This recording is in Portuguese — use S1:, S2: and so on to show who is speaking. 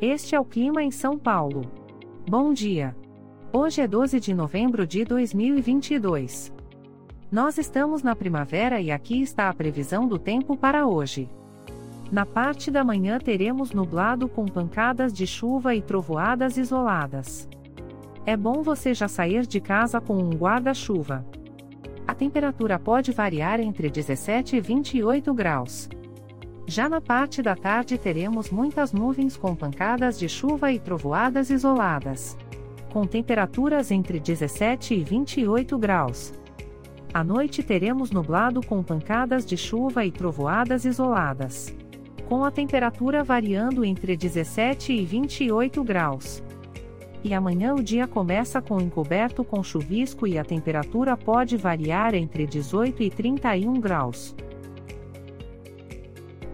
S1: Este é o clima em São Paulo. Bom dia. Hoje é 12 de novembro de 2022. Nós estamos na primavera e aqui está a previsão do tempo para hoje. Na parte da manhã teremos nublado com pancadas de chuva e trovoadas isoladas. É bom você já sair de casa com um guarda-chuva. A temperatura pode variar entre 17 e 28 graus. Já na parte da tarde teremos muitas nuvens com pancadas de chuva e trovoadas isoladas. Com temperaturas entre 17 e 28 graus. À noite teremos nublado com pancadas de chuva e trovoadas isoladas. Com a temperatura variando entre 17 e 28 graus. E amanhã o dia começa com encoberto com chuvisco e a temperatura pode variar entre 18 e 31 graus.